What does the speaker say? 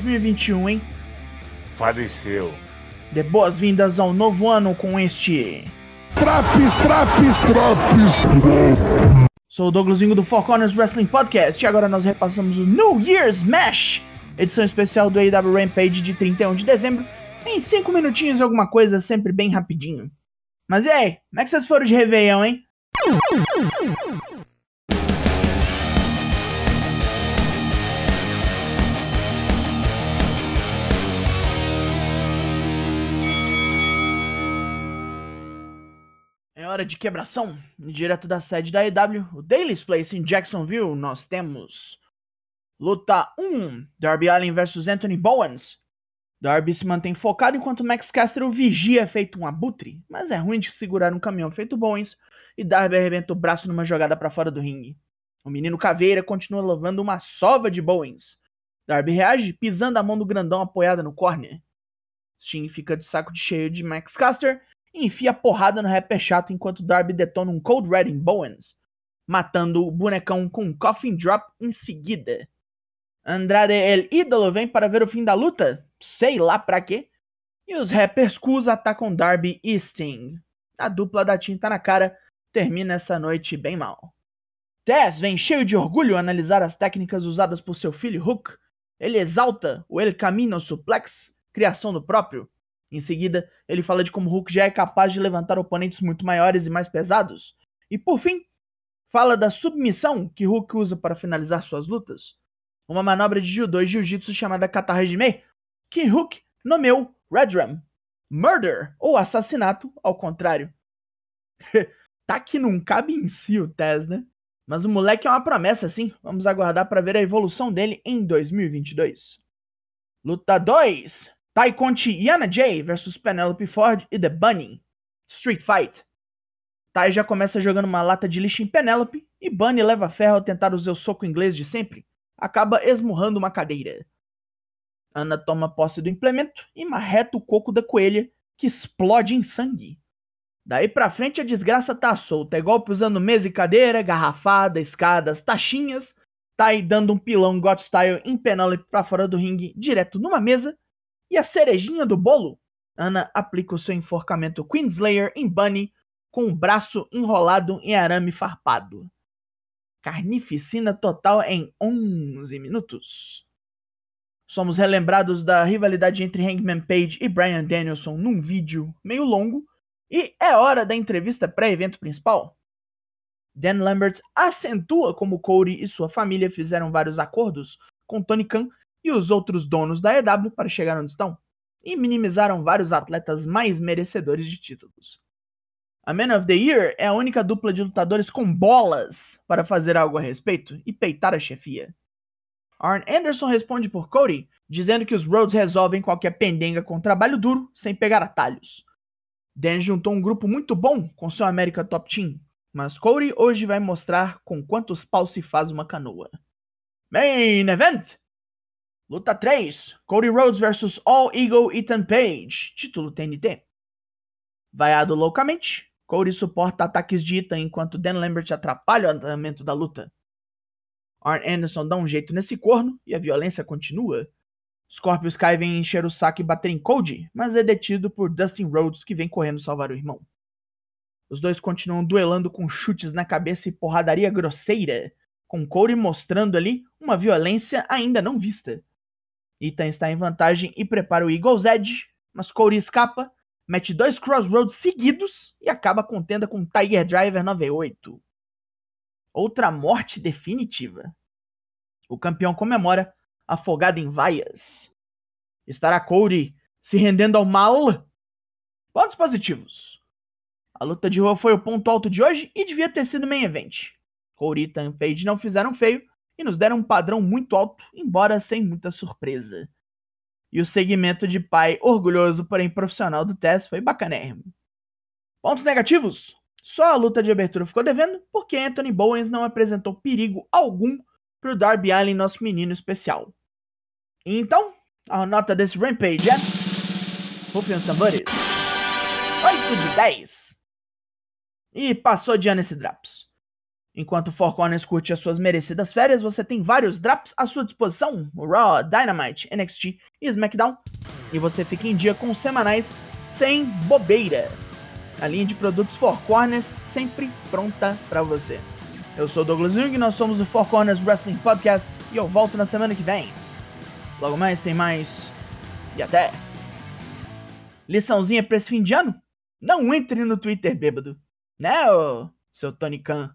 2021, hein? Faleceu. Dê boas-vindas ao novo ano com este. Traps, traps, traps. Sou o Douglasinho do Four Corners Wrestling Podcast e agora nós repassamos o New Year's Mash, edição especial do AW Rampage de 31 de dezembro, em 5 minutinhos e alguma coisa, sempre bem rapidinho. Mas e aí, como é que vocês foram de Réveillon, hein? Hora de quebração. Direto da sede da EW, o Daily's Place em Jacksonville, nós temos Luta 1, Darby Allin vs Anthony Bowens. Darby se mantém focado enquanto Max Caster o vigia feito um abutre, mas é ruim de segurar um caminhão feito Bowens e Darby arrebenta o braço numa jogada para fora do ringue. O menino Caveira continua levando uma sova de Bowens. Darby reage pisando a mão do grandão apoiada no corner. Sting fica de saco de cheio de Max Caster e enfia porrada no rapper chato enquanto Darby detona um Cold Red em Bowens, matando o bonecão com um Coffin Drop em seguida. Andrade El Ídolo vem para ver o fim da luta, sei lá pra quê, e os rappers Cus atacam Darby e Sting. A dupla da tinta na cara termina essa noite bem mal. Tess vem cheio de orgulho analisar as técnicas usadas por seu filho Hook. Ele exalta o El Camino Suplex, criação do próprio, em seguida, ele fala de como Hulk já é capaz de levantar oponentes muito maiores e mais pesados. E por fim, fala da submissão que Hulk usa para finalizar suas lutas. Uma manobra de judô e jiu-jitsu chamada Kata Hajime, que Hulk nomeou Redrum. Murder, ou assassinato, ao contrário. tá que não cabe em si o Tess, né? Mas o moleque é uma promessa, sim. Vamos aguardar para ver a evolução dele em 2022. Luta 2: Tai Conti Yana Jay versus Penelope Ford e The Bunny. Street Fight. Tai já começa jogando uma lata de lixo em Penelope e Bunny leva ferro ao tentar usar o soco inglês de sempre. Acaba esmurrando uma cadeira. Ana toma posse do implemento e marreta o coco da coelha, que explode em sangue. Daí pra frente a desgraça tá solta, é golpe usando mesa e cadeira, garrafada, escadas, taxinhas. Tai dando um pilão God Style em Penelope pra fora do ringue, direto numa mesa e a cerejinha do bolo? Ana aplica o seu enforcamento Queenslayer em Bunny com o braço enrolado em arame farpado. Carnificina total em 11 minutos. Somos relembrados da rivalidade entre Hangman Page e Brian Danielson num vídeo meio longo, e é hora da entrevista pré-evento principal. Dan Lambert acentua como Cody e sua família fizeram vários acordos com Tony Khan e os outros donos da EW para chegar onde estão, e minimizaram vários atletas mais merecedores de títulos. A Man of the Year é a única dupla de lutadores com bolas para fazer algo a respeito e peitar a chefia. Arn Anderson responde por Cody, dizendo que os Rhodes resolvem qualquer pendenga com trabalho duro sem pegar atalhos. Dan juntou um grupo muito bom com seu América Top Team, mas Cody hoje vai mostrar com quantos paus se faz uma canoa. Main Event! Luta 3: Cody Rhodes vs All Eagle Ethan Page, título TNT. Vaiado loucamente, Cody suporta ataques de Ethan enquanto Dan Lambert atrapalha o andamento da luta. Arn Anderson dá um jeito nesse corno e a violência continua. Scorpio Sky vem encher o saco e bater em Cody, mas é detido por Dustin Rhodes que vem correndo salvar o irmão. Os dois continuam duelando com chutes na cabeça e porradaria grosseira, com Cody mostrando ali uma violência ainda não vista. Ethan está em vantagem e prepara o Eagle's Edge, mas Cody escapa, mete dois Crossroads seguidos e acaba contenda com Tiger Driver 98. Outra morte definitiva. O campeão comemora, afogado em vaias. Estará Cody se rendendo ao mal? Pontos positivos. A luta de rua foi o ponto alto de hoje e devia ter sido main event. Cody e Ethan Page não fizeram feio, e nos deram um padrão muito alto, embora sem muita surpresa. E o segmento de pai orgulhoso, porém profissional do Tess foi bacanérrimo. Pontos negativos? Só a luta de abertura ficou devendo, porque Anthony Bowens não apresentou perigo algum pro Darby Allin, nosso menino especial. Então, a nota desse Rampage é... Rufem os tambores. 8 de 10. E passou de ano esse Draps. Enquanto o Four Corners curte as suas merecidas férias, você tem vários drops à sua disposição: Raw, Dynamite, NXT e SmackDown. E você fica em dia com os semanais sem bobeira. A linha de produtos Four Corners sempre pronta para você. Eu sou Douglas Jung, nós somos o Four Corners Wrestling Podcast e eu volto na semana que vem. Logo mais tem mais. E até! Liçãozinha pra esse fim de ano? Não entre no Twitter bêbado, né, ô seu Tony Khan?